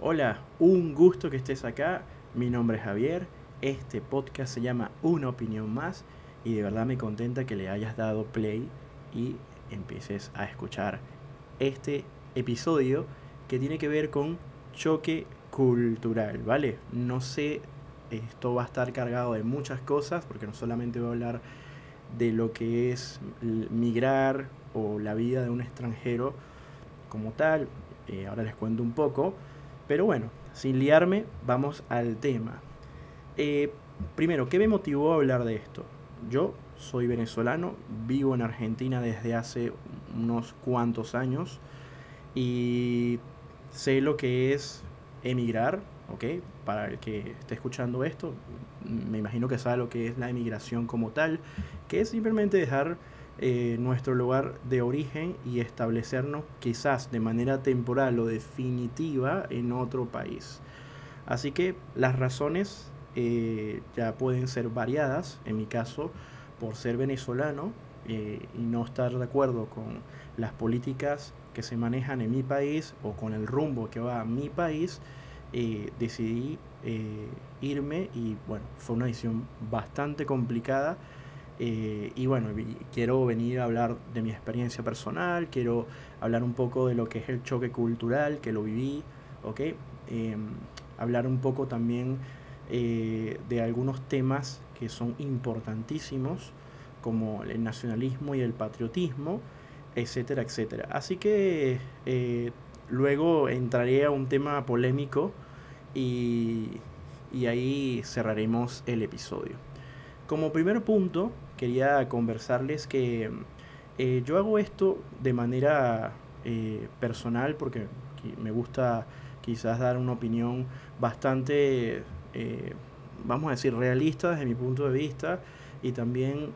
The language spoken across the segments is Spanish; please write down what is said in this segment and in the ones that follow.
Hola, un gusto que estés acá. Mi nombre es Javier. Este podcast se llama Una opinión más y de verdad me contenta que le hayas dado play y empieces a escuchar este episodio que tiene que ver con choque cultural, ¿vale? No sé, esto va a estar cargado de muchas cosas porque no solamente voy a hablar de lo que es migrar o la vida de un extranjero como tal, eh, ahora les cuento un poco, pero bueno, sin liarme, vamos al tema. Eh, primero, ¿qué me motivó a hablar de esto? Yo soy venezolano, vivo en Argentina desde hace unos cuantos años y sé lo que es emigrar, ¿ok? Para el que esté escuchando esto, me imagino que sabe lo que es la emigración como tal, que es simplemente dejar eh, nuestro lugar de origen y establecernos quizás de manera temporal o definitiva en otro país. Así que las razones eh, ya pueden ser variadas, en mi caso, por ser venezolano eh, y no estar de acuerdo con las políticas que se manejan en mi país o con el rumbo que va a mi país, decidí irme y bueno, fue una decisión bastante complicada eh, y bueno, quiero venir a hablar de mi experiencia personal, quiero hablar un poco de lo que es el choque cultural, que lo viví, ¿ok? Em, hablar un poco también eh, de algunos temas que son importantísimos, como el nacionalismo y el patriotismo, etcétera, etcétera. Así que eh, luego entraré a un tema polémico y, y ahí cerraremos el episodio. Como primer punto, quería conversarles que eh, yo hago esto de manera eh, personal porque me gusta quizás dar una opinión bastante, eh, vamos a decir, realista desde mi punto de vista y también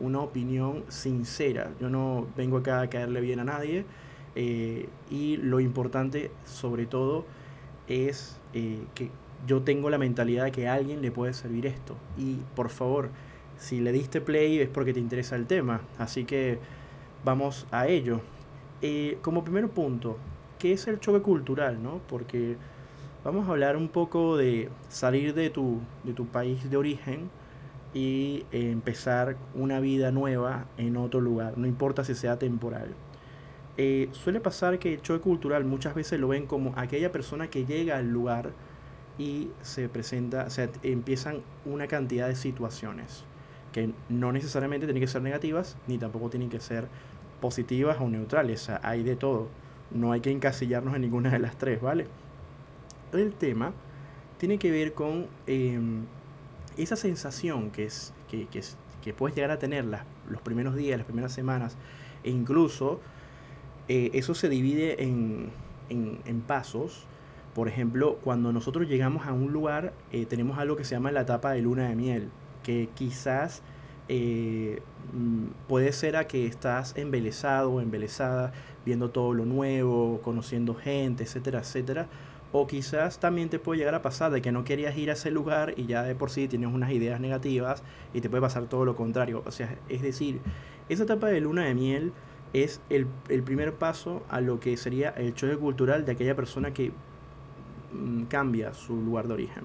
una opinión sincera. Yo no vengo acá a caerle bien a nadie y lo importante sobre todo es que yo tengo la mentalidad de que a alguien le puede servir esto. Y por favor, si le diste play es porque te interesa el tema. Así que vamos a ello. Eh, como primer punto, ¿qué es el choque cultural? No? Porque vamos a hablar un poco de salir de tu, de tu país de origen y empezar una vida nueva en otro lugar, no importa si sea temporal. Eh, suele pasar que el choque cultural muchas veces lo ven como aquella persona que llega al lugar y se presenta, o sea, empiezan una cantidad de situaciones que no necesariamente tienen que ser negativas, ni tampoco tienen que ser positivas o neutrales, o sea, hay de todo. No hay que encasillarnos en ninguna de las tres, ¿vale? El tema tiene que ver con em, esa sensación que, es, que, que, puedes llegar a tener los primeros días, las primeras semanas, e incluso eh, eso se divide en, en, pasos. Por ejemplo, cuando nosotros llegamos a un lugar, eh, tenemos algo que se llama la etapa de luna de miel que quizás eh, mm, puede ser a que estás embelesado o embelesada viendo todo lo nuevo, conociendo gente, etcétera, etcétera. O quizás también te puede llegar a pasar de que no querías ir a ese lugar y ya de por sí tienes unas ideas negativas y te puede pasar todo lo contrario. O sea, es decir, esa etapa de luna de miel es el, el primer paso a lo que sería el choque cultural de aquella persona que mm, cambia su lugar de origen.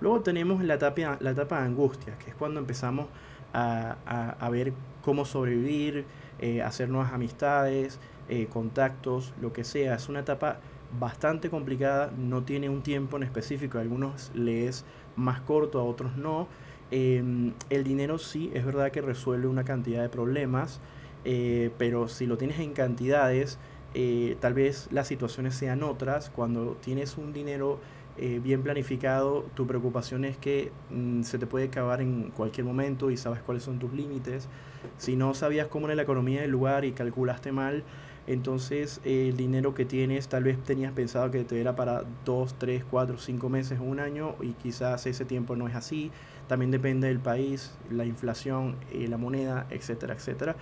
Luego tenemos la etapa, la etapa de angustia, que es cuando empezamos a, ver cómo sobrevivir, eh, hacer nuevas amistades, eh, contactos, lo que sea. Es una etapa bastante complicada, no tiene un tiempo en específico, a algunos le es más corto, a otros no. Em, el dinero sí, es verdad que resuelve una cantidad de problemas, eh, pero si lo tienes en cantidades, tal vez las situaciones sean otras. Cuando tienes un dinero eh, bien planificado, tu preocupación es que mm, se te puede acabar en cualquier momento y sabes cuáles son tus límites. Si no sabías cómo era la economía del lugar y calculaste mal, entonces eh, el dinero que tienes tal vez tenías pensado que te era para 2, 3, 4, 5 meses o un año y quizás ese tiempo no es así. También depende del país, la inflación, eh, la moneda, etcétera, etcétera.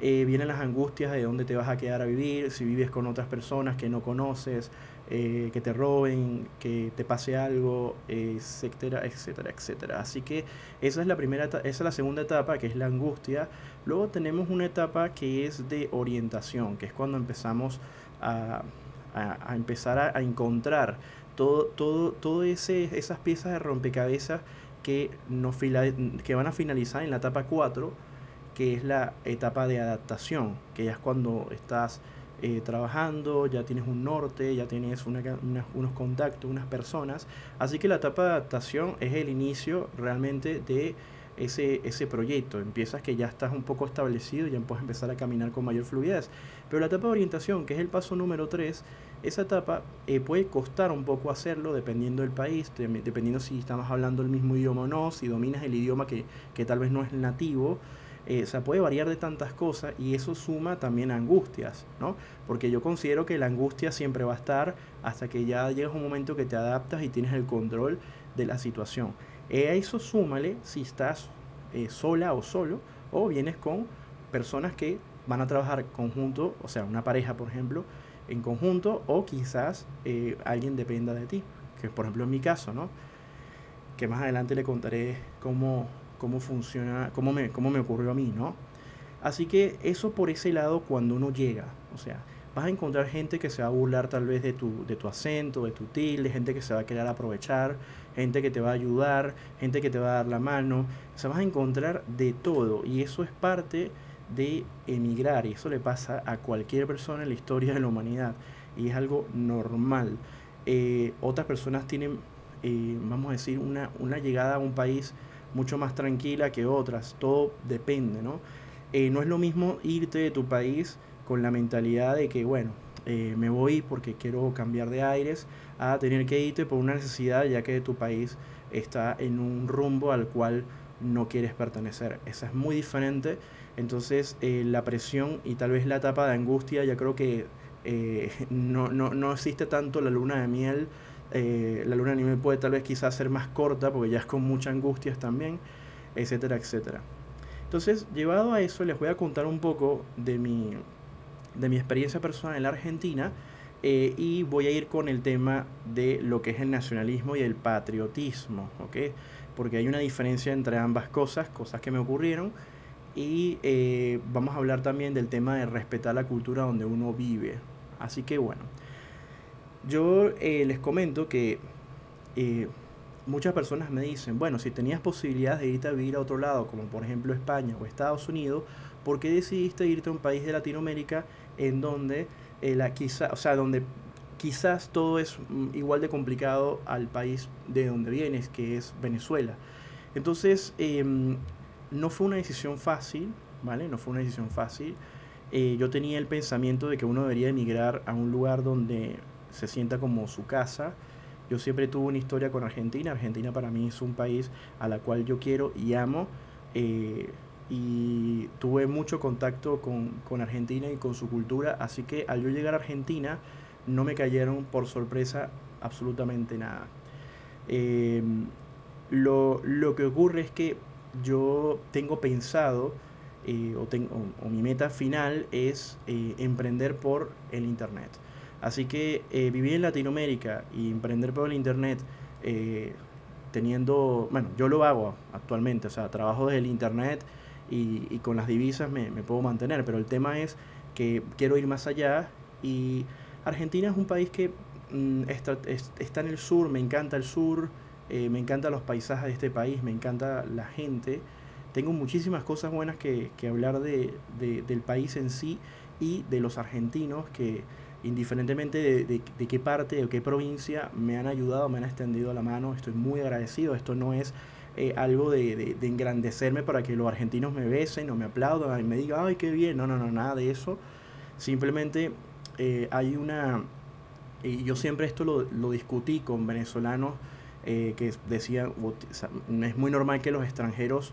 vienen las angustias de dónde te vas a quedar a vivir, si vives con otras personas que no conoces, eh, que te roben, que te pase algo, etcétera, etcétera, etcétera. Así que esa es la primera, esa es la segunda etapa, que es la angustia. Luego tenemos una etapa que es de orientación, que es cuando empezamos a, a, empezar a, encontrar todo, todo, todo ese, esas piezas de rompecabezas que, nos que van a finalizar en la etapa 4, que es la etapa de adaptación, que ya es cuando estás eh, trabajando, ya tienes un norte, ya tienes unos contactos, unas personas. Así que la etapa de adaptación es el inicio realmente de ese, ese proyecto. Empiezas que ya estás un poco establecido, ya puedes empezar a caminar con mayor fluidez. Pero la etapa de orientación, que es el paso número 3, esa etapa eh, puede costar un poco hacerlo dependiendo del país, dependiendo si estamos hablando el mismo idioma o no, si dominas el idioma que, que tal vez no es nativo. Eh, o puede variar de tantas cosas y eso suma también angustias, ¿no? Porque yo considero que la angustia siempre va a estar hasta que ya llega un momento que te adaptas y tienes el control de la situación. Eh, a eso súmale si estás eh, sola o solo o vienes con personas que van a trabajar conjunto, o sea, una pareja, por ejemplo, en conjunto o quizás alguien dependa de ti, que por ejemplo en mi caso, ¿no? Que más adelante le contaré cómo cómo funciona, cómo me, cómo me ocurrió a mí, ¿no? Así que eso por ese lado cuando uno llega, o sea, vas a encontrar gente que se va a burlar tal vez de tu, de tu acento, de tu tilde, gente que se va a querer aprovechar, gente que te va a ayudar, gente que te va a dar la mano, o sea, vas a encontrar de todo y eso es parte de emigrar y eso le pasa a cualquier persona en la historia de la humanidad y es algo normal. Eh, otras personas tienen, eh, vamos a decir, una, una llegada a un país mucho más tranquila que otras, todo depende, ¿no? Eh, no es lo mismo irte de tu país con la mentalidad de que, bueno, eh, me voy porque quiero cambiar de aires, a tener que irte por una necesidad ya que tu país está en un rumbo al cual no quieres pertenecer. Esa es muy diferente. Entonces eh, la presión y tal vez la etapa de angustia, ya creo que no, no, no existe tanto la luna de miel eh, la luna nivel puede tal vez quizás ser más corta porque ya es con mucha angustias también, etcétera, etcétera. Entonces, llevado a eso, les voy a contar un poco de mi, de mi experiencia personal en la Argentina eh, y voy a ir con el tema de lo que es el nacionalismo y el patriotismo, ¿ok? Porque hay una diferencia entre ambas cosas, cosas que me ocurrieron, y eh, vamos a hablar también del tema de respetar la cultura donde uno vive. Así que bueno. Yo eh, les comento que eh, muchas personas me dicen, bueno, si tenías posibilidades de irte a vivir a otro lado, como por ejemplo España o Estados Unidos, ¿por qué decidiste irte a un país de Latinoamérica en donde eh, la quizá, o sea, donde quizás todo es mm, igual de complicado al país de donde vienes, que es Venezuela? Entonces, em, no fue una decisión fácil, ¿vale? No fue una decisión fácil. yo tenía el pensamiento de que uno debería emigrar a un lugar donde se sienta como su casa. Yo siempre tuve una historia con Argentina. Argentina para mí es un país a la cual yo quiero y amo. Eh, y tuve mucho contacto con, Argentina y con su cultura. Así que al yo llegar a Argentina no me cayeron por sorpresa absolutamente nada. Em, lo, que ocurre es que yo tengo pensado, eh, o, tengo, o, mi meta final es eh, emprender por el Internet. Así que eh, vivir en Latinoamérica y emprender por el Internet, eh, teniendo, bueno, yo lo hago actualmente, o sea, trabajo desde el Internet y, con las divisas me, puedo mantener, pero el tema es que quiero ir más allá y Argentina es un país que mm, está, en el sur, me encanta el sur, eh, me encantan los paisajes de este país, me encanta la gente. Tengo muchísimas cosas buenas que, hablar de, del país en sí y de los argentinos que indiferentemente de, qué parte o qué provincia me han ayudado, me han extendido la mano, estoy muy agradecido. Esto no es eh, algo de, engrandecerme para que los argentinos me besen o me aplaudan y me digan, ay, qué bien. No, no, no, nada de eso. Simplemente eh, hay una... Y yo siempre esto lo, discutí con venezolanos eh, que decían, es muy normal que los extranjeros,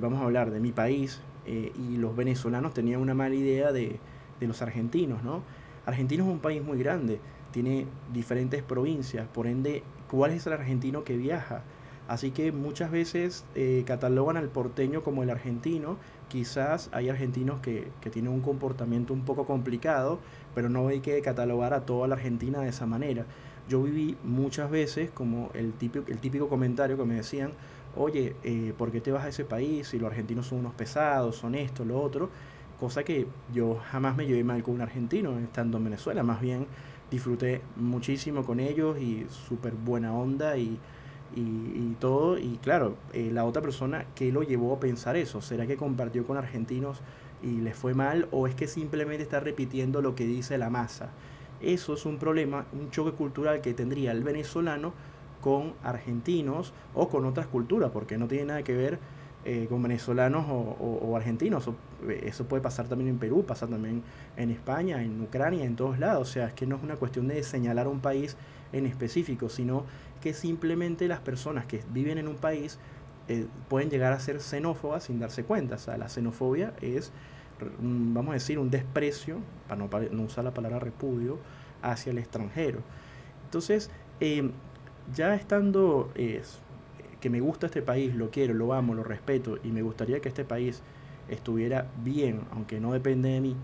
vamos a hablar de mi país, y los venezolanos tenían una mala idea de, de los argentinos, ¿no? Argentina es un país muy grande, tiene diferentes provincias, por ende, ¿cuál es el argentino que viaja? Así que muchas veces eh, catalogan al porteño como el argentino. Quizás hay argentinos que, tienen un comportamiento un poco complicado, pero no hay que catalogar a toda la Argentina de esa manera. Yo viví muchas veces como el típico, el típico comentario que me decían, oye, eh, ¿por qué te vas a ese país si los argentinos son unos pesados, son esto, lo otro? Cosa que yo jamás me llevé mal con un argentino estando en Venezuela, más bien disfruté muchísimo con ellos y súper buena onda y, y, todo. Y claro, eh, la otra persona, ¿qué lo llevó a pensar eso? ¿Será que compartió con argentinos y les fue mal o es que simplemente está repitiendo lo que dice la masa? Eso es un problema, un choque cultural que tendría el venezolano con argentinos o con otras culturas, porque no tiene nada que ver eh, con venezolanos o, argentinos. Eh, eso puede pasar también en Perú, pasa también en España, en Ucrania, en todos lados. O sea, es que no es una cuestión de señalar un país en específico, sino que simplemente las personas que viven en un país eh, pueden llegar a ser xenófobas sin darse cuenta. O sea, la xenofobia es, vamos a decir, un desprecio, para no, usar la palabra repudio, hacia el extranjero. Entonces, ya estando que me gusta este país, lo quiero, lo amo, lo respeto y me gustaría que este país estuviera bien, aunque no depende de mí,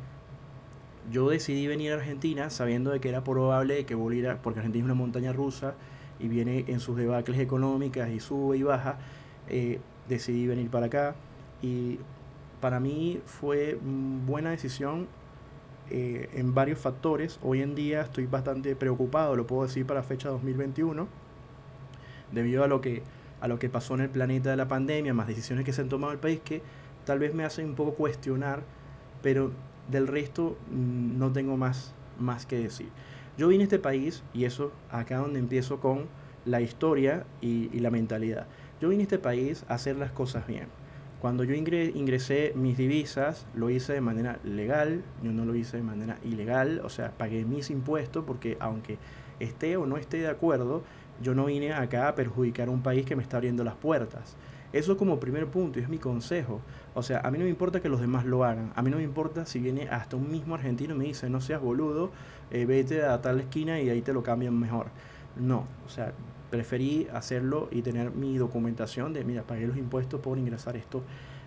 yo decidí venir a Argentina sabiendo de que era probable que volviera, porque Argentina es una montaña rusa y viene en sus debacles económicas y sube y baja, eh, decidí venir para acá y para mí fue buena decisión eh, en varios factores. Hoy en día estoy bastante preocupado, lo puedo decir para fecha 2021, debido a lo que a lo que pasó en el planeta de la pandemia, más decisiones que se han tomado en el país que tal vez me hacen un poco cuestionar, pero del resto mm, no tengo más, más que decir. Yo vine a este país, y eso acá donde empiezo con la historia y, la mentalidad. Yo vine a este país a hacer las cosas bien. Cuando yo ingresé mis divisas, lo hice de manera legal, yo no lo hice de manera ilegal, o sea, pagué mis impuestos porque aunque esté o no esté de acuerdo, yo no vine acá a perjudicar a un país que me está abriendo las puertas. Eso como primer punto es mi consejo. O sea, a mí no me importa que los demás lo hagan. A mí no me importa si viene hasta un mismo argentino y me dice, no seas boludo, eh, vete a tal esquina y ahí te lo cambian mejor. No, o sea, preferí hacerlo y tener mi documentación de, mira, pagué los impuestos por ingresar esto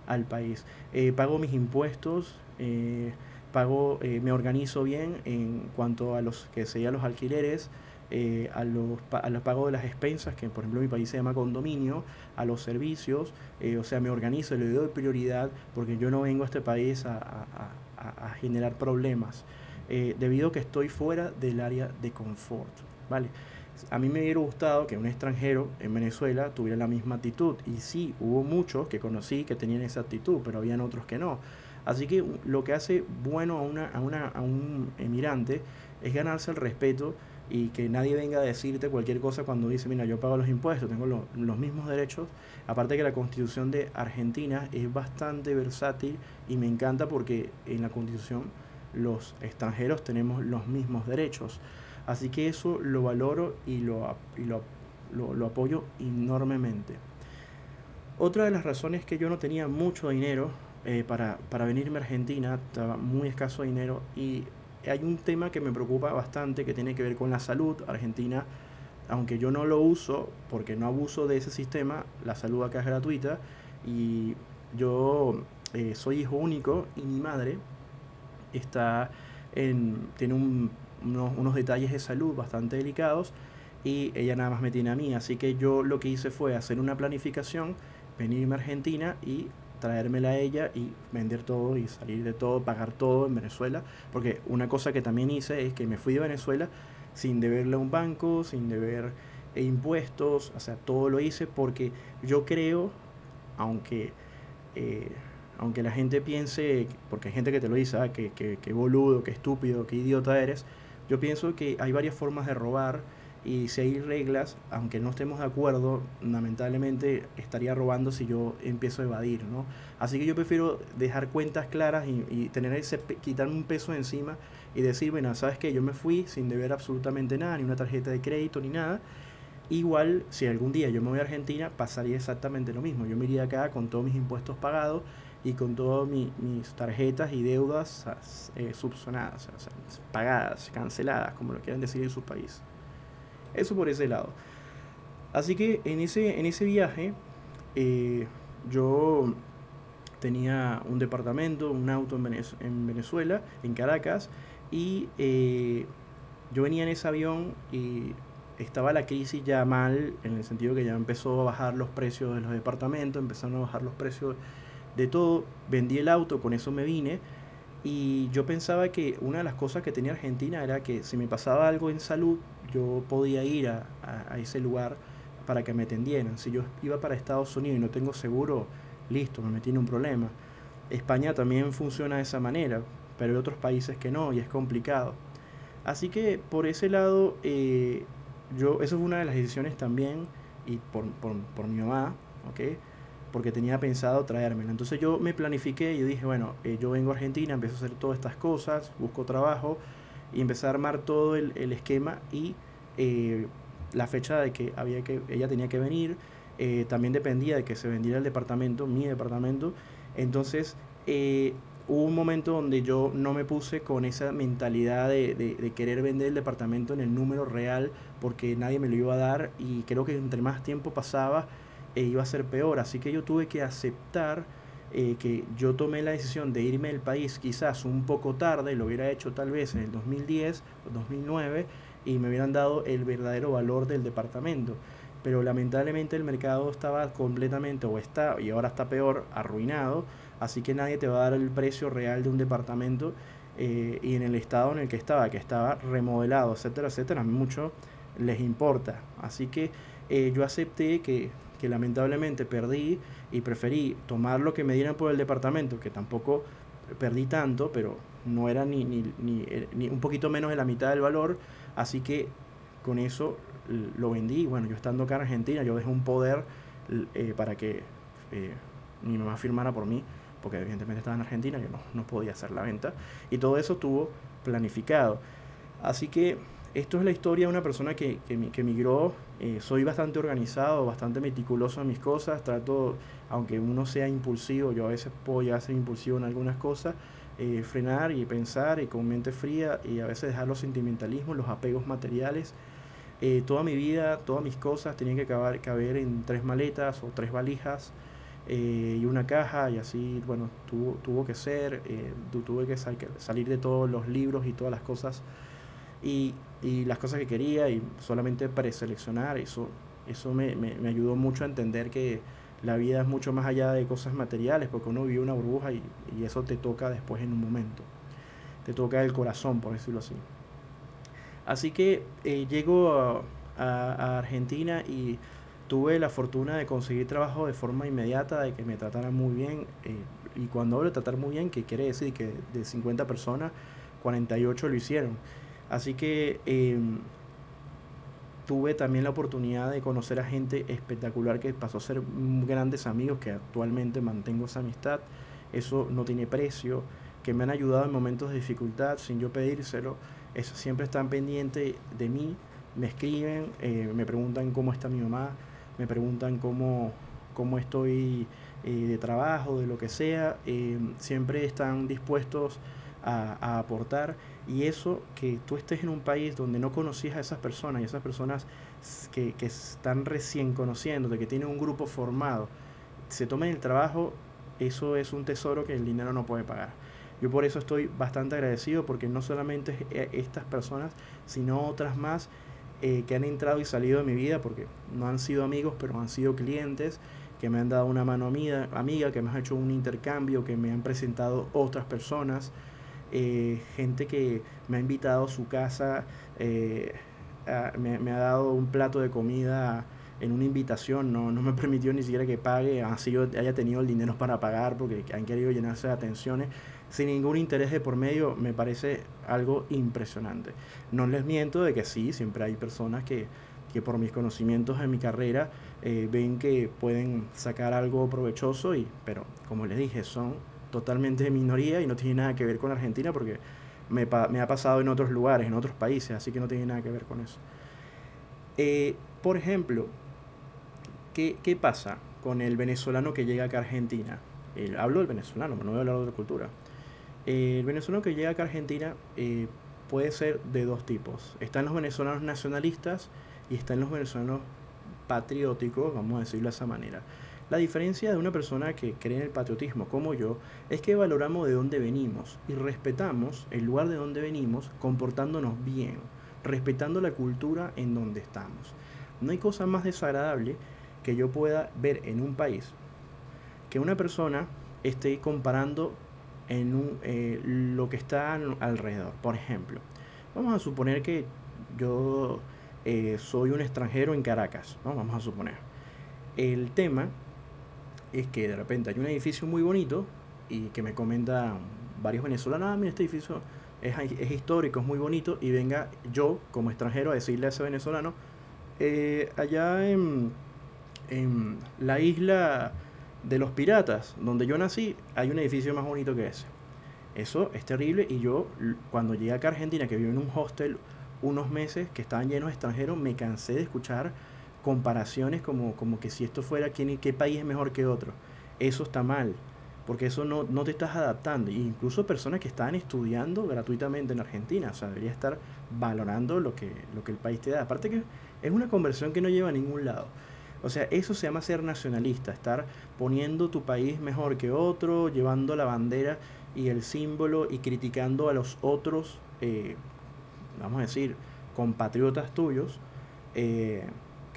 al país. Eh, pago mis impuestos, eh, pago, me organizo bien en cuanto a los que sean los alquileres, eh, a, los, a los pagos de las expensas, que por ejemplo en mi país se llama condominio, a los servicios, eh, o sea, me organizo, le doy prioridad porque yo no vengo a este país a, generar problemas, eh, debido a que estoy fuera del área de confort, ¿vale? A mí me hubiera gustado que un extranjero en Venezuela tuviera la misma actitud, y sí, hubo muchos que conocí que tenían esa actitud, pero habían otros que no. Así que lo que hace bueno a, una, a, una, a un emigrante es ganarse el respeto y que nadie venga a decirte cualquier cosa cuando dice, mira, yo pago los impuestos, tengo los mismos derechos. Aparte que la constitución de Argentina es bastante versátil y me encanta porque en la constitución los extranjeros tenemos los mismos derechos. Así que eso lo valoro y lo, y lo, lo, apoyo enormemente. Otra de las razones que yo no tenía mucho dinero eh, para, para venirme a Argentina, estaba muy escaso dinero y hay un tema que me preocupa bastante que tiene que ver con la salud. Argentina, aunque yo no lo uso porque no abuso de ese sistema, la salud acá es gratuita y yo eh, soy hijo único y mi madre está en, tiene unos, unos detalles de salud bastante delicados y ella nada más me tiene a mí. Así que yo lo que hice fue hacer una planificación, venirme a Argentina y traérmela a ella y vender todo y salir de todo, pagar todo en Venezuela. Porque una cosa que también hice es que me fui de Venezuela sin deberle a un banco, sin deber impuestos, o sea, todo lo hice porque yo creo, aunque, eh, aunque la gente piense, porque hay gente que te lo dice, ah, que, que, que boludo, que estúpido, que idiota eres, yo pienso que hay varias formas de robar y hay reglas, aunque no estemos de acuerdo, lamentablemente estaría robando si yo empiezo a evadir, ¿no? Así que yo prefiero dejar cuentas claras y, tener ese, quitarme un peso encima y decir, bueno, ¿sabes qué? Yo me fui sin deber absolutamente nada, ni una tarjeta de crédito, ni nada. Igual, si algún día yo me voy a Argentina, pasaría exactamente lo mismo. Yo me iría acá con todos mis impuestos pagados y con todas mis tarjetas y deudas eh, subsonadas, o sea, pagadas, canceladas, como lo quieran decir en su país. Eso por ese lado. Así que en ese, en ese viaje eh, yo tenía un departamento, un auto en, Venezuela, en Caracas, y eh, yo venía en ese avión y estaba la crisis ya mal, en el sentido que ya empezó a bajar los precios de los departamentos, empezaron a bajar los precios de todo, vendí el auto, con eso me vine, Y yo pensaba que una de las cosas que tenía Argentina era que si me pasaba algo en salud, yo podía ir a, a, ese lugar para que me atendieran. Si yo iba para Estados Unidos y no tengo seguro, listo, me metí en un problema. España también funciona de esa manera, pero hay otros países que no y es complicado. Así que por ese lado, eh, yo, eso fue una de las decisiones también, y por, por, por mi mamá, ¿ok? Porque tenía pensado traérmela. Entonces yo me planifiqué y dije, bueno, eh, yo vengo a Argentina, empiezo a hacer todas estas cosas, busco trabajo y empecé a armar todo el, esquema y eh, la fecha de que, había que ella tenía que venir. Eh, también dependía de que se vendiera el departamento, mi departamento. Entonces hubo un momento donde yo no me puse con esa mentalidad de, de, querer vender el departamento en el número real porque nadie me lo iba a dar y creo que entre más tiempo pasaba, e iba a ser peor. Así que yo tuve que aceptar eh, que yo tomé la decisión de irme del país quizás un poco tarde, lo hubiera hecho tal vez en el 2010 o 2009 y me hubieran dado el verdadero valor del departamento. Pero lamentablemente el mercado estaba completamente, o está, y ahora está peor, arruinado. Así que nadie te va a dar el precio real de un departamento eh, y en el estado en el que estaba, que estaba remodelado, etcétera, etcétera, mucho les importa. Así que eh, yo acepté que que lamentablemente perdí y preferí tomar lo que me dieran por el departamento, que tampoco perdí tanto, pero no era ni, ni, ni, eh, ni un poquito menos de la mitad del valor, así que con eso lo vendí. Bueno, yo estando acá en Argentina, yo dejé un poder eh, para que eh, mi mamá firmara por mí, porque evidentemente estaba en Argentina, yo no, no podía hacer la venta, y todo eso estuvo planificado. Así que esto es la historia de una persona que, que, migró. Eh, soy bastante organizado, bastante meticuloso en mis cosas. Trato, aunque uno sea impulsivo, yo a veces puedo llegar a ser impulsivo en algunas cosas, eh, frenar y pensar y con mente fría y a veces dejar los sentimentalismos, los apegos materiales. Eh, toda mi vida, todas mis cosas tenían que caber, caber en tres maletas o tres valijas y una caja y así, bueno, tuvo, tuvo que ser. tuve que salir de todos los libros y todas las cosas y, y las cosas que quería y solamente preseleccionar, eso, eso me, me, me, ayudó mucho a entender que la vida es mucho más allá de cosas materiales, porque uno vive una burbuja y, y eso te toca después en un momento, te toca el corazón, por decirlo así. Así que eh, llego a, a, Argentina y tuve la fortuna de conseguir trabajo de forma inmediata, de que me trataran muy bien. Eh, y cuando hablo de tratar muy bien, que quiere decir que de 50 personas, 48 lo hicieron. Así que em, tuve también la oportunidad de conocer a gente espectacular que pasó a ser grandes amigos, que actualmente mantengo esa amistad. Eso no tiene precio, que me han ayudado en momentos de dificultad sin yo pedírselo. Eso siempre están pendientes de mí, me escriben, eh, me preguntan cómo está mi mamá, me preguntan cómo, cómo estoy eh, de trabajo, de lo que sea. Em, siempre están dispuestos a, aportar y eso que tú estés en un país donde no conocías a esas personas y esas personas que, que están recién conociendo, de que tienen un grupo formado, se tomen el trabajo, eso es un tesoro que el dinero no puede pagar. Yo por eso estoy bastante agradecido porque no solamente eh, estas personas, sino otras más eh, que han entrado y salido de mi vida porque no han sido amigos, pero han sido clientes que me han dado una mano amiga, amiga que me han hecho un intercambio, que me han presentado otras personas, eh, gente que me ha invitado a su casa, eh, me, ha dado un plato de comida en una invitación, no, no me permitió ni siquiera que pague, así yo haya tenido el dinero para pagar porque han querido llenarse de atenciones sin ningún interés de por medio, me parece algo impresionante. No les miento de que sí, siempre hay personas que, que por mis conocimientos en mi carrera eh, ven que pueden sacar algo provechoso, y, pero como les dije, son totalmente de minoría y no tiene nada que ver con Argentina porque me, me, ha pasado en otros lugares, en otros países, así que no tiene nada que ver con eso. Eh, por ejemplo, ¿qué, ¿qué, pasa con el venezolano que llega acá a Argentina? hablo del venezolano, no voy a hablar de otra cultura. el venezolano que llega acá a Argentina eh, puede ser de dos tipos. Están los venezolanos nacionalistas y están los venezolanos patrióticos, vamos a decirlo de esa manera. La diferencia de una persona que cree en el patriotismo como yo es que valoramos de dónde venimos y respetamos el lugar de donde venimos comportándonos bien, respetando la cultura en donde estamos. No hay cosa más desagradable que yo pueda ver en un país que una persona esté comparando en eh, lo que está alrededor. Por ejemplo, vamos a suponer que yo eh, soy un extranjero en Caracas, vamos a suponer. El tema es que de repente hay un edificio muy bonito y que me comentan varios venezolanos, ah, mira, este edificio es, es, histórico, es muy bonito, y venga yo como extranjero a decirle a ese venezolano, eh, allá en, en la isla de los piratas, donde yo nací, hay un edificio más bonito que ese. Eso es terrible y yo cuando llegué acá a Argentina, que viví en un hostel unos meses que estaban llenos de extranjeros, me cansé de escuchar comparaciones como, como que si esto fuera quién, qué país es mejor que otro. Eso está mal, porque eso no, no te estás adaptando. incluso personas que están estudiando gratuitamente en Argentina, o sea, debería estar valorando lo que, lo que el país te da. Aparte que es una conversión que no lleva a ningún lado. O sea, eso se llama ser nacionalista, estar poniendo tu país mejor que otro, llevando la bandera y el símbolo y criticando a los otros, eh, vamos a decir, compatriotas tuyos, eh,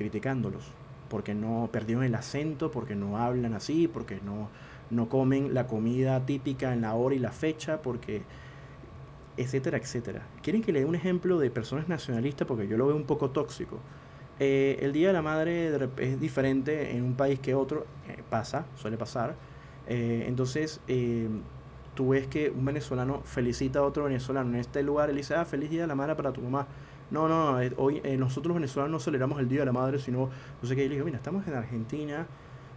criticándolos, porque no perdieron el acento, porque no hablan así, porque no, no comen la comida típica en la hora y la fecha, porque etcétera, etcétera. ¿Quieren que le dé un ejemplo de personas nacionalistas? Porque yo lo veo un poco tóxico. Eh, el Día de la Madre es diferente en un país que otro, eh, pasa, suele pasar. Eh, entonces, tú ves que un venezolano felicita a otro venezolano en este lugar, él dice, ah, feliz Día de la Madre para tu mamá. No, no, hoy nosotros los venezolanos no celebramos el Día de la Madre, sino, no sé qué, y le digo, mira, estamos en Argentina,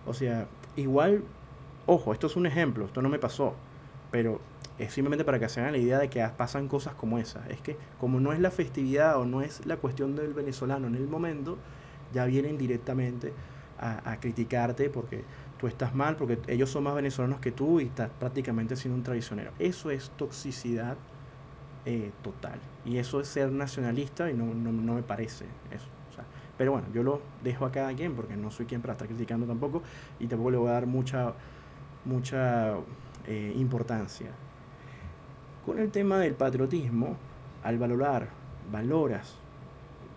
o sea, igual, ojo, esto es un ejemplo, esto no me pasó, pero es simplemente para que se hagan la idea de que pasan cosas como esas. Es que como no es la festividad o no es la cuestión del venezolano en el momento, ya vienen directamente a, criticarte porque tú estás mal, porque ellos son más venezolanos que tú y estás prácticamente siendo un traicionero. Eso es toxicidad eh, total. Y eso es ser nacionalista y no, no, me parece eso. pero bueno, yo lo dejo a cada quien porque no soy quien para estar criticando tampoco y tampoco le voy a dar mucha, mucha eh, importancia. Con el tema del patriotismo, al valorar, valoras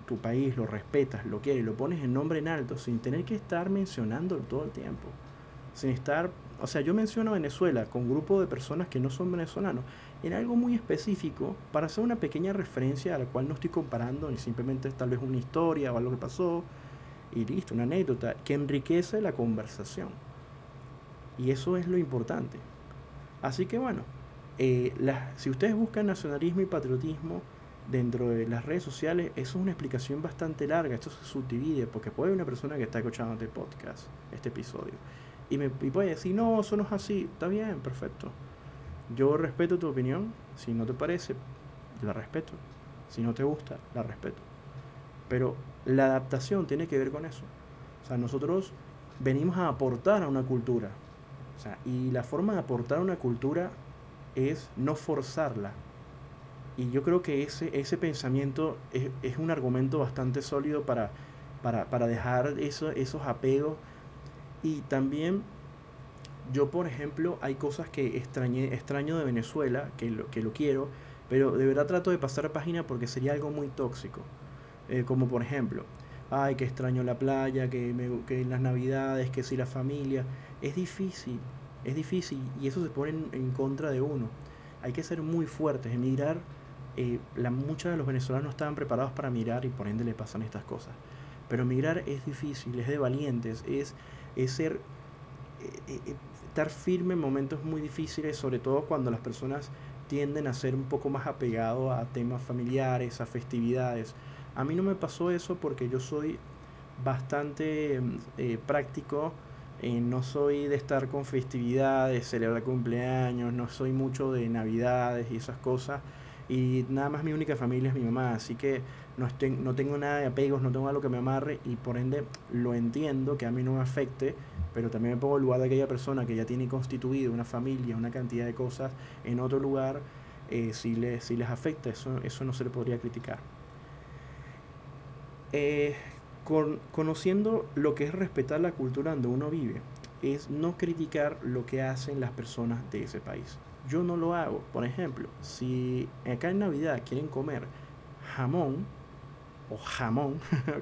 tu país, lo respetas, lo quieres, lo pones en nombre en alto, sin tener que estar mencionándolo todo el tiempo. Sin estar, o sea, yo menciono Venezuela con grupo de personas que no son venezolanos en algo muy específico para hacer una pequeña referencia a la cual no estoy comparando, ni simplemente es tal vez una historia o algo que pasó, y listo, una anécdota que enriquece la conversación. Y eso es lo importante. Así que bueno, eh, si ustedes buscan nacionalismo y patriotismo dentro de las redes sociales, eso es una explicación bastante larga, esto se subdivide, porque puede haber una persona que está escuchando este podcast, este episodio, y, me, puede decir, no, eso no es así, está bien, perfecto. Yo respeto tu opinión, si no te parece, la respeto, si no te gusta, la respeto. Pero la adaptación tiene que ver con eso. O sea, nosotros venimos a aportar a una cultura. O sea, y la forma de aportar a una cultura es no forzarla. Y yo creo que ese, ese pensamiento es, un argumento bastante sólido para, para, dejar eso, esos apegos. Y también yo, por ejemplo, hay cosas que extrañé, extraño de Venezuela, que lo, que lo quiero, pero de verdad trato de pasar página porque sería algo muy tóxico. Eh, como por ejemplo, ay, que extraño la playa, que, me, que las navidades, que si la familia. Es difícil, es difícil y eso se pone en, contra de uno. Hay que ser muy fuertes. Emigrar, eh, la, muchos de los venezolanos no estaban preparados para mirar y por ende le pasan estas cosas. Pero emigrar es difícil, es de valientes, es, es ser, eh, eh, estar firme en momentos muy difíciles, sobre todo cuando las personas tienden a ser un poco más apegados a temas familiares, a festividades. A mí no me pasó eso porque yo soy bastante práctico eh, no soy de estar con festividades, celebrar cumpleaños, no soy mucho de navidades y esas cosas. Y nada más mi única familia es mi mamá, así que no, no tengo nada de apegos, no tengo algo que me amarre y por ende lo entiendo que a mí no me afecte, pero también me pongo en lugar de aquella persona que ya tiene constituido una familia, una cantidad de cosas en otro lugar, eh, si, les, si les afecta, eso, eso no se le podría criticar. Eh, conociendo lo que es respetar la cultura donde uno vive, es no criticar lo que hacen las personas de ese país. Yo no lo hago. Por ejemplo, si acá en Navidad quieren comer jamón o jamón,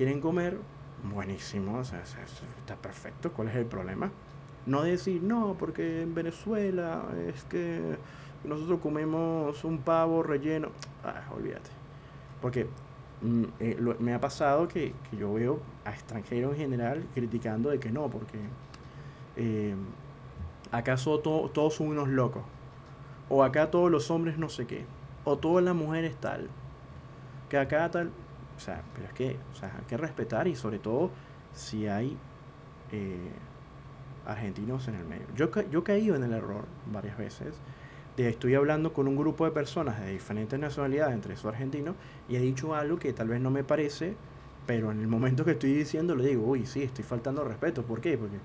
Quieren comer, buenísimo, está perfecto, ¿cuál es el problema? No decir, no, porque en Venezuela es que nosotros comemos un pavo relleno. Ah, olvídate. Porque mm, eh, me ha pasado que, yo veo a extranjeros en general criticando de que no, porque eh, acaso todos son unos locos. O acá todos los hombres no sé qué. O todas las mujeres tal. Que acá tal. O sea, pero es que o sea, hay que respetar y sobre todo si hay eh, argentinos en el medio. Yo, yo he caído en el error varias veces de estoy hablando con un grupo de personas de diferentes nacionalidades, entre esos argentinos, y he dicho algo que tal vez no me parece, pero en el momento que estoy diciendo le digo, uy, sí, estoy faltando respeto. ¿Por qué? Porque,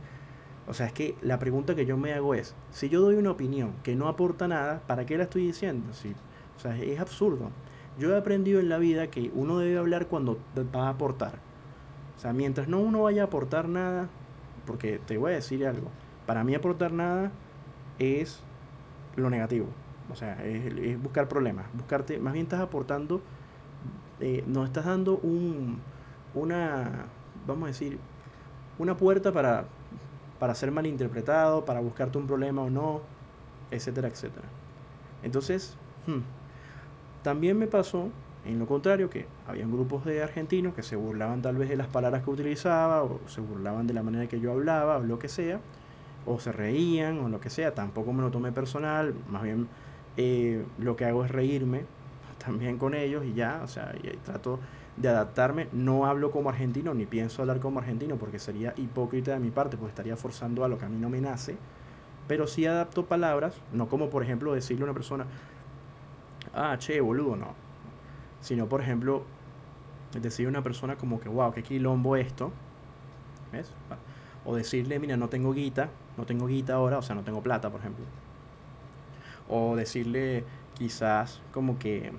o sea, es que la pregunta que yo me hago es, si yo doy una opinión que no aporta nada, ¿para qué la estoy diciendo? Sí, o sea, es absurdo. Yo he aprendido en la vida que uno debe hablar cuando va a aportar. O sea, mientras no uno vaya a aportar nada, porque te voy a decir algo, para mí aportar nada es lo negativo. O sea, es, buscar problemas. Buscarte, más bien estás aportando, eh, no estás dando un, una, vamos a decir, una puerta para, para ser malinterpretado, para buscarte un problema o no, etcétera, etcétera. Entonces, hmm, también me pasó en lo contrario, que habían grupos de argentinos que se burlaban tal vez de las palabras que utilizaba, o se burlaban de la manera que yo hablaba, o lo que sea, o se reían, o lo que sea. Tampoco me lo tomé personal, más bien eh, lo que hago es reírme también con ellos y ya, o sea, y trato de adaptarme. No hablo como argentino, ni pienso hablar como argentino, porque sería hipócrita de mi parte, pues estaría forzando a lo que a mí no me nace. Pero sí adapto palabras, no como por ejemplo decirle a una persona, ah, che, boludo, no sino por ejemplo decir una persona como que, wow, qué quilombo esto, ¿ves? O decirle, mira, no tengo guita, no tengo guita ahora, o sea, no tengo plata, por ejemplo. O decirle quizás como que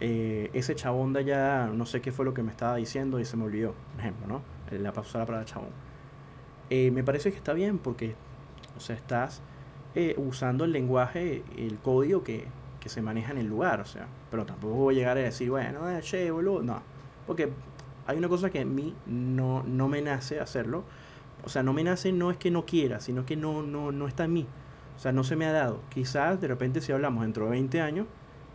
eh, ese chabón de allá, no sé qué fue lo que me estaba diciendo y se me olvidó, por ejemplo, ¿no? La pasó para el chabón. Eh, me parece que está bien porque, o sea, estás eh, usando el lenguaje, el código que, que se maneja en el lugar, o sea, pero tampoco voy a llegar a decir, bueno, eh, che, boludo, no, porque hay una cosa que a mí no, no me nace hacerlo, o sea, no me nace no es que no quiera, sino que no, no, no está en mí, o sea, no se me ha dado, quizás de repente si hablamos dentro de 20 años,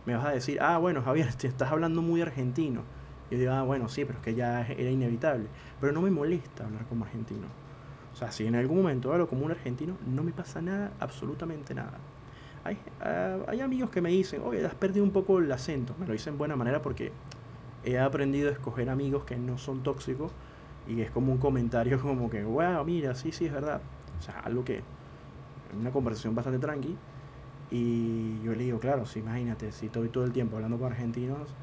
me vas a decir, ah, bueno, Javier, te estás hablando muy argentino, yo digo, ah, bueno, sí, pero es que ya era inevitable, pero no me molesta hablar como argentino. O sea, si en algún momento hablo como un argentino, no me pasa nada, absolutamente nada. Hay, ah, hay amigos que me dicen, oye, has perdido un poco el acento. Me lo dicen en buena manera porque he aprendido a escoger amigos que no son tóxicos y es como un comentario como que, wow, mira, sí, sí, es verdad. O sea, algo que, una conversación bastante tranqui. Y yo le digo, claro, si imagínate, si estoy todo el tiempo hablando con argentinos,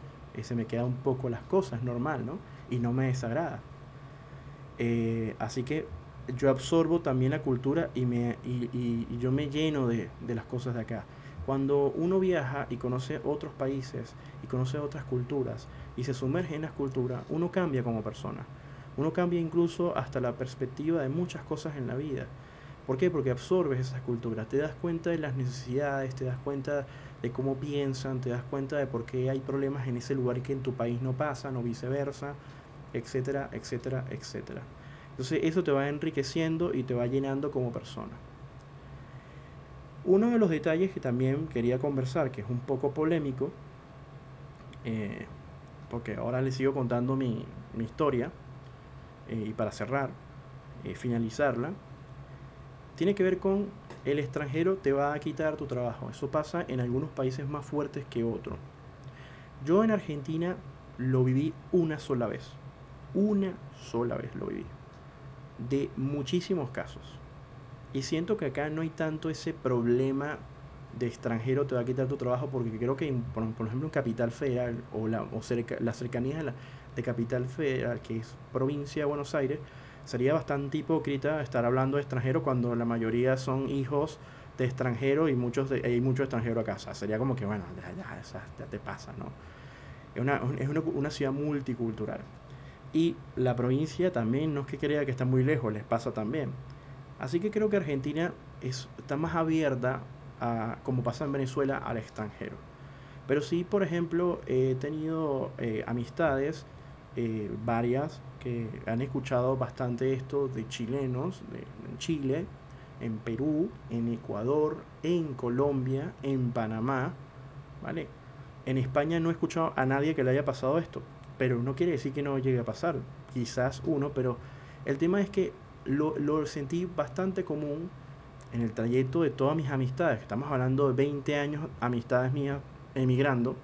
se me queda un poco las cosas, normal, ¿no? Y no me desagrada. Eh, así que yo absorbo también la cultura y, me, y, yo me lleno de, las cosas de acá. Cuando uno viaja y conoce otros países y conoce otras culturas y se sumerge en las culturas, uno cambia como persona. Uno cambia incluso hasta la perspectiva de muchas cosas en la vida. ¿Por qué? Porque absorbes esas culturas, te das cuenta de las necesidades, te das cuenta de cómo piensan, te das cuenta de por qué hay problemas en ese lugar que en tu país no pasan o viceversa, etcétera, etcétera, etcétera. Entonces eso te va enriqueciendo y te va llenando como persona. Uno de los detalles que también quería conversar, que es un poco polémico, eh, porque ahora les sigo contando mi, historia, eh, y para cerrar, eh, finalizarla, tiene que ver con el extranjero te va a quitar tu trabajo. Eso pasa en algunos países más fuertes que otros. Yo en Argentina lo viví una sola vez. Una sola vez lo viví de muchísimos casos. Y siento que acá no hay tanto ese problema de extranjero te va a quitar tu trabajo porque creo que, por, ejemplo, en Capital Federal o, la, o cerca, la cercanía de, la, de Capital Federal, que es provincia de Buenos Aires, sería bastante hipócrita estar hablando de extranjero cuando la mayoría son hijos de extranjero y muchos de, hay muchos extranjeros a casa. Sería como que, bueno, ya, ya, ya te pasa, ¿no? Es una, es una, una ciudad multicultural. Y la provincia también no es que crea que está muy lejos, les pasa también. Así que creo que Argentina es, está más abierta, a, como pasa en Venezuela, al extranjero. Pero sí, por ejemplo, he tenido eh, amistades, eh, varias, que han escuchado bastante esto de chilenos de, en Chile, en Perú, en Ecuador, en Colombia, en Panamá, ¿vale? En España no he escuchado a nadie que le haya pasado esto, pero no quiere decir que no llegue a pasar, quizás uno, pero el tema es que lo, lo sentí bastante común en el trayecto de todas mis amistades, estamos hablando de 20 años, amistades mías emigrando,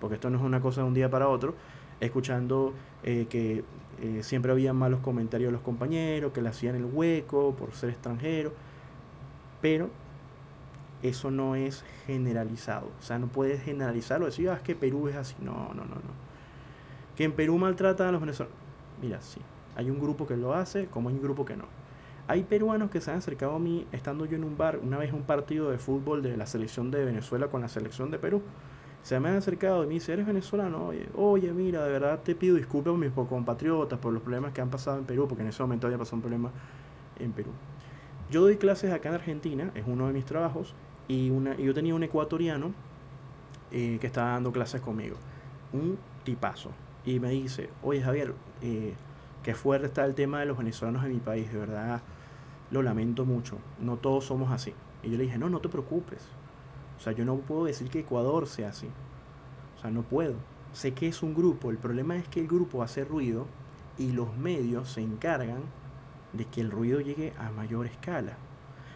porque esto no es una cosa de un día para otro, escuchando eh, que eh, siempre había malos comentarios de los compañeros, que le hacían el hueco por ser extranjero, pero eso no es generalizado, o sea, no puedes generalizarlo, decir, ah, es que Perú es así, no, no, no, no. Que en Perú maltratan a los venezolanos, mira, sí, hay un grupo que lo hace, como hay un grupo que no. Hay peruanos que se han acercado a mí estando yo en un bar, una vez un partido de fútbol de la selección de Venezuela con la selección de Perú. Se me han acercado y me dice, ¿eres venezolano? Oye, oye, mira, de verdad te pido disculpas a mis compatriotas por los problemas que han pasado en Perú, porque en ese momento había pasado un problema en Perú. Yo doy clases acá en Argentina, es uno de mis trabajos, y, una, yo tenía un ecuatoriano eh, que estaba dando clases conmigo, un tipazo, y me dice, oye Javier, eh, qué fuerte está el tema de los venezolanos en mi país, de verdad lo lamento mucho, no todos somos así. Y yo le dije, no, no te preocupes. O sea, yo no puedo decir que Ecuador sea así. O sea, no puedo. Sé que es un grupo, el problema es que el grupo hace ruido y los medios se encargan de que el ruido llegue a mayor escala.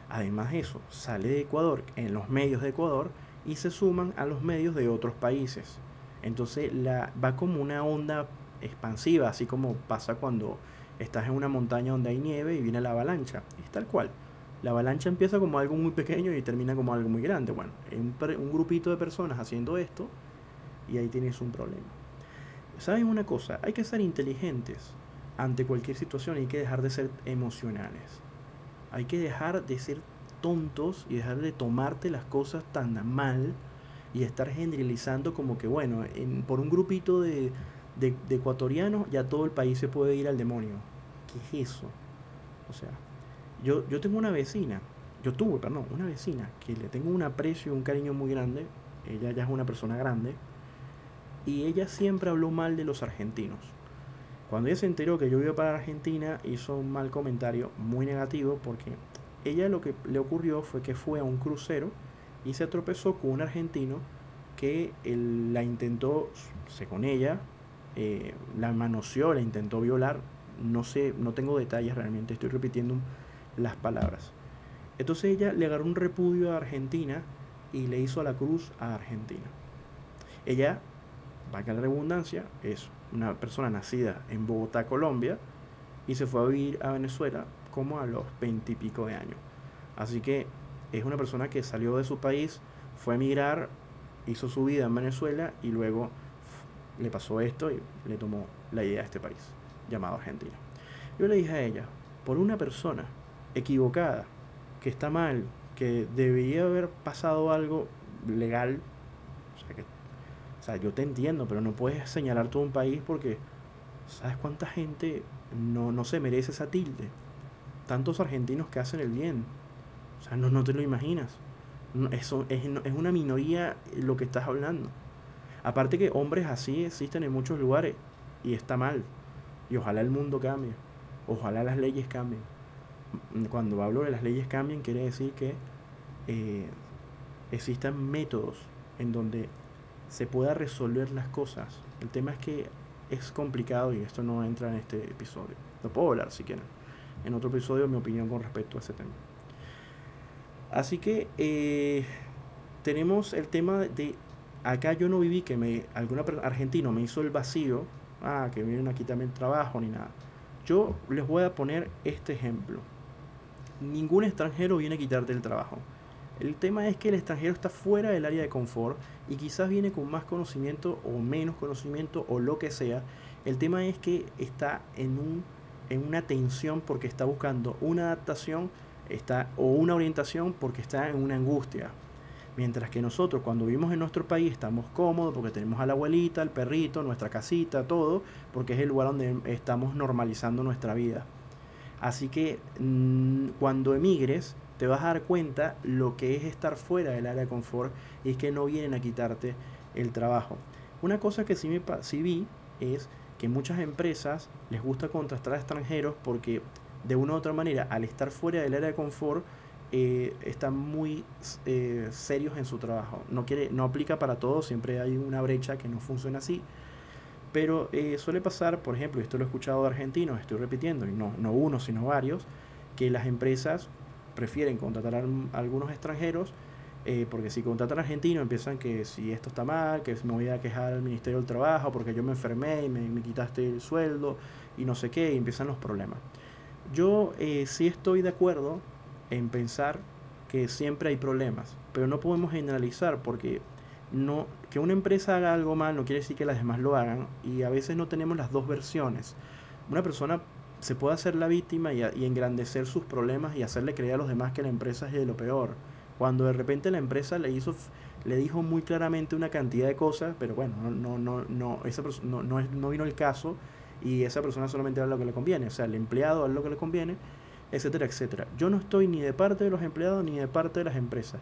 Además de eso, sale de Ecuador en los medios de Ecuador y se suman a los medios de otros países. Entonces la, va como una onda expansiva, así como pasa cuando estás en una montaña donde hay nieve y viene la avalancha. Es tal cual. La avalancha empieza como algo muy pequeño y termina como algo muy grande. Bueno, un, un grupito de personas haciendo esto y ahí tienes un problema. ¿Saben una cosa? Hay que ser inteligentes ante cualquier situación y hay que dejar de ser emocionales. Hay que dejar de ser tontos y dejar de tomarte las cosas tan mal y estar generalizando como que, bueno, en, por un grupito de, de, ecuatorianos, ya todo el país se puede ir al demonio. ¿Qué es eso? O sea, yo, yo tengo una vecina, yo tuve, perdón, una vecina que le tengo un aprecio y un cariño muy grande. Ella ya es una persona grande. Y ella siempre habló mal de los argentinos. Cuando ella se enteró que yo iba para Argentina, hizo un mal comentario muy negativo porque ella lo que le ocurrió fue que fue a un crucero y se tropezó con un argentino que la intentó, sé con ella, eh, la manoseó, la intentó violar. No sé, no tengo detalles realmente, estoy repitiendo las palabras. Entonces ella le agarró un repudio a Argentina y le hizo la cruz a Argentina. Ella, valga la redundancia, es una persona nacida en Bogotá, Colombia, y se fue a vivir a Venezuela como a los veintipico de años. Así que es una persona que salió de su país, fue a emigrar, hizo su vida en Venezuela y luego le pasó esto y le tomó la idea a este país, llamado Argentina. Yo le dije a ella, por una persona equivocada, que está mal, que debería haber pasado algo legal, o sea, que, o sea, yo te entiendo, pero no puedes señalar todo un país porque, ¿sabes cuánta gente no, no se merece esa tilde? Tantos argentinos que hacen el bien. O sea, no, no te lo imaginas. eso es, es una minoría lo que estás hablando. Aparte que hombres así existen en muchos lugares y está mal. Y ojalá el mundo cambie. Ojalá las leyes cambien. Cuando hablo de las leyes cambien, quiere decir que eh, existan métodos en donde se pueda resolver las cosas. El tema es que es complicado y esto no entra en este episodio. Lo puedo hablar si quieren. En otro episodio mi opinión con respecto a ese tema. Así que eh, tenemos el tema de acá yo no viví que me argentino me hizo el vacío, ah, que vienen aquí también trabajo ni nada. Yo les voy a poner este ejemplo. Ningún extranjero viene a quitarte el trabajo. El tema es que el extranjero está fuera del área de confort y quizás viene con más conocimiento o menos conocimiento o lo que sea. El tema es que está en, un, en una tensión porque está buscando una adaptación está, o una orientación porque está en una angustia, Mientras que nosotros cuando vivimos en nuestro país estamos cómodos porque tenemos a la abuelita, al perrito, nuestra casita, todo, porque es el lugar donde estamos normalizando nuestra vida. Así que mm, cuando emigres te vas a dar cuenta lo que es estar fuera del área de confort y es que no vienen a quitarte el trabajo. Una cosa que sí, me, sí vi es que muchas empresas les gusta contratar a extranjeros porque de una u otra manera al estar fuera del área de confort eh, están muy eh, serios en su trabajo. No, quiere, no aplica para todos, siempre hay una brecha que no funciona así. Pero eh, suele pasar, por ejemplo, esto lo he escuchado de argentinos, estoy repitiendo, y no, no uno, sino varios, que las empresas prefieren contratar a, algunos extranjeros porque si contratan argentinos empiezan que si esto está mal, que me voy a quejar al Ministerio del Trabajo porque yo me enfermé y me, me quitaste el sueldo y no sé qué, y empiezan los problemas. Yo sí estoy de acuerdo en pensar que siempre hay problemas, pero no podemos generalizar porque no que una empresa haga algo mal no quiere decir que las demás lo hagan y a veces no tenemos las dos versiones. Una persona se puede hacer la víctima y, engrandecer sus problemas y hacerle creer a los demás que la empresa es de lo peor, cuando de repente la empresa le hizo le dijo muy claramente una cantidad de cosas, pero bueno, no no no esa no, no, no vino el caso y esa persona solamente habla lo que le conviene, o sea, el empleado habla lo que le conviene etcétera, etcétera. Yo no estoy ni de parte de los empleados ni de parte de las empresas.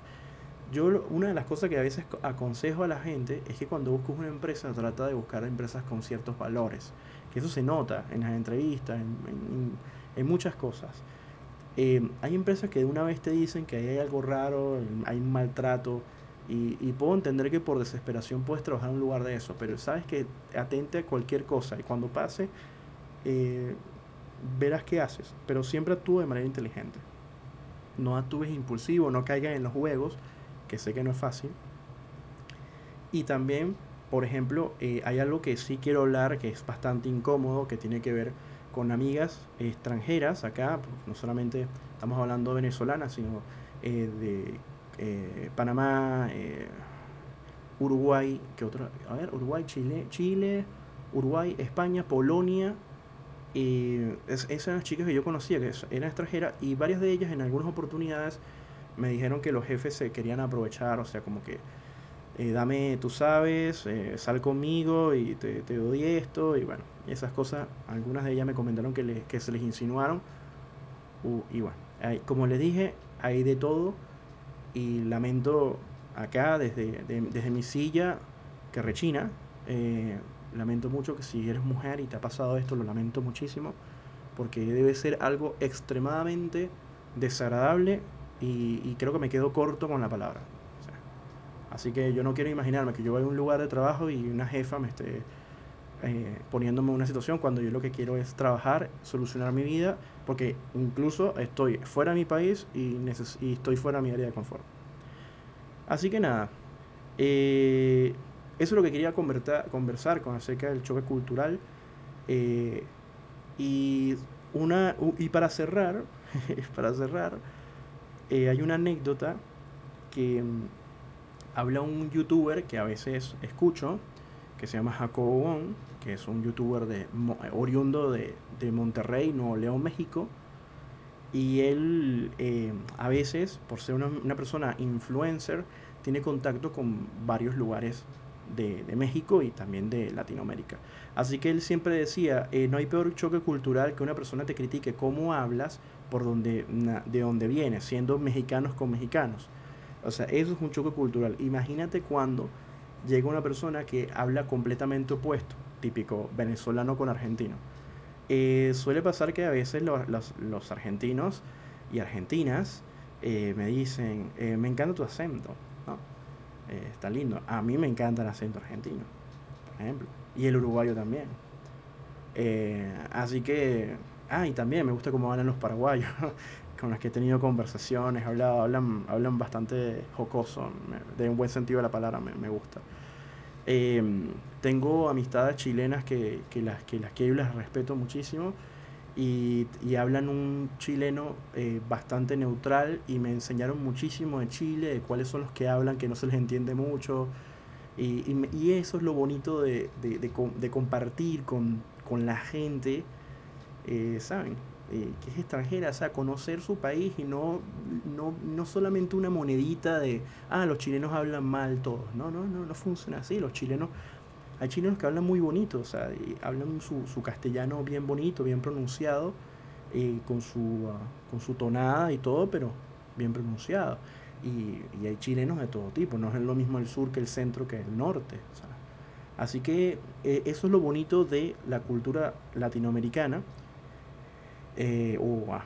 Yo una de las cosas que a veces aconsejo a la gente es que cuando busques una empresa trata de buscar empresas con ciertos valores, que eso se nota en las entrevistas, en, muchas cosas. Eh, hay empresas que de una vez te dicen que hay algo raro, hay un maltrato, y, puedo entender que por desesperación puedes trabajar en un lugar de eso, pero sabes que atente a cualquier cosa y cuando pase, eh, verás qué haces, pero siempre actúe de manera inteligente. No actúes impulsivo, no caigas en los juegos, que sé que no es fácil. Y también, por ejemplo, eh, hay algo que sí quiero hablar, que es bastante incómodo, que tiene que ver con amigas extranjeras acá, no solamente estamos hablando venezolanas, sino eh, de eh, Panamá, Uruguay, ¿qué otro? A ver, Uruguay, Chile, Chile, Uruguay, España, Polonia, y es, esas las chicas que yo conocía, que eran extranjeras, y varias de ellas en algunas oportunidades me dijeron que los jefes se querían aprovechar, o sea, como que eh, dame, tú sabes, eh, sal conmigo y te, te, doy esto, y bueno, esas cosas, algunas de ellas me comentaron que, que se les insinuaron, y bueno, como les dije, hay de todo, y lamento acá desde, desde mi silla que rechina, eh, lamento mucho que si eres mujer y te ha pasado esto, lo lamento muchísimo, porque debe ser algo extremadamente desagradable y, creo que me quedo corto con la palabra. así que yo no quiero imaginarme que yo vaya a un lugar de trabajo y una jefa me esté eh, poniéndome en una situación cuando yo lo que quiero es trabajar, solucionar mi vida, porque incluso estoy fuera de mi país y, y estoy fuera de mi área de confort. Así que nada, eh, eso es lo que quería conversar con acerca del choque cultural. Eh, y, una, y para cerrar, para cerrar, hay una anécdota que mm, habla un youtuber que a veces escucho, que se llama Jacobo Wong, que es un youtuber de, oriundo de, de Monterrey, Nuevo León, México. Y él eh, a veces, por ser una, una persona influencer, tiene contacto con varios lugares de, México y también de Latinoamérica. Así que él siempre decía, eh, no hay peor choque cultural que una persona te critique cómo hablas por donde, de donde vienes, siendo mexicanos con mexicanos. O sea, eso es un choque cultural. Imagínate cuando llega una persona que habla completamente opuesto, típico venezolano con argentino. Eh, suele pasar que a veces los, argentinos y argentinas eh, me dicen, me encanta tu acento, eh, está lindo. A mí me encanta el acento argentino, por ejemplo. Y el uruguayo también. Eh, así que. Ah, y también me gusta cómo hablan los paraguayos, con los que he tenido conversaciones, hablan, hablan bastante jocoso, de un buen sentido de la palabra, me, gusta. Em, tengo amistades chilenas que, que, las, que las quiero y las respeto muchísimo y, hablan un chileno eh, bastante neutral y me enseñaron muchísimo de Chile, de cuáles son los que hablan, que no se les entiende mucho. Y, y, eso es lo bonito de, de, compartir con, la gente, eh, ¿saben? Eh, que es extranjera, o sea, conocer su país y no, no, no solamente una monedita de, ah, los chilenos hablan mal todos. No, no, no, no funciona así. Los chilenos hay chilenos que hablan muy bonito, o sea, hablan su, su, castellano bien bonito, bien pronunciado, eh, con, su, ah, con su tonada y todo, pero bien pronunciado. Y, y, hay chilenos de todo tipo, no es lo mismo el sur que el centro que el norte. Así que eh, eso es lo bonito de la cultura latinoamericana eh, o ah,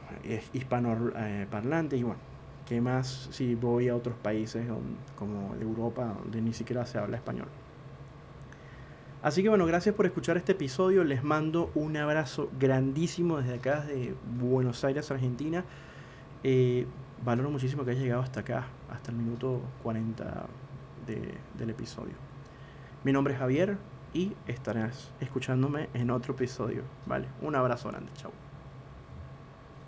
hispanoparlante y bueno, ¿Qué más si voy a otros países como Europa donde ni siquiera se habla español? Así que bueno, gracias por escuchar este episodio. Les mando un abrazo grandísimo desde acá, de Buenos Aires, Argentina. Eh, valoro muchísimo que hayas llegado hasta acá, hasta el minuto 40 del episodio. Mi nombre es Javier y estarás escuchándome en otro episodio. Vale, un abrazo grande, chao.